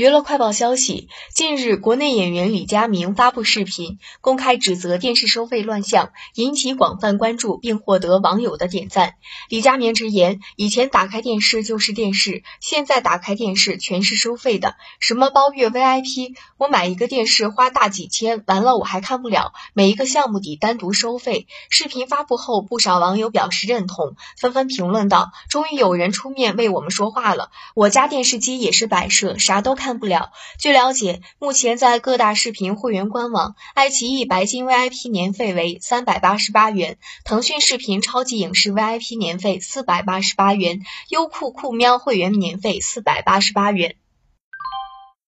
娱乐快报消息：近日，国内演员李佳明发布视频，公开指责电视收费乱象，引起广泛关注，并获得网友的点赞。李佳明直言，以前打开电视就是电视，现在打开电视全是收费的，什么包月 VIP，我买一个电视花大几千，完了我还看不了，每一个项目得单独收费。视频发布后，不少网友表示认同，纷纷评论道：“终于有人出面为我们说话了，我家电视机也是摆设，啥都看。”看不了。据了解，目前在各大视频会员官网，爱奇艺白金 VIP 年费为三百八十八元，腾讯视频超级影视 VIP 年费四百八十八元，优酷酷喵会员年费四百八十八元。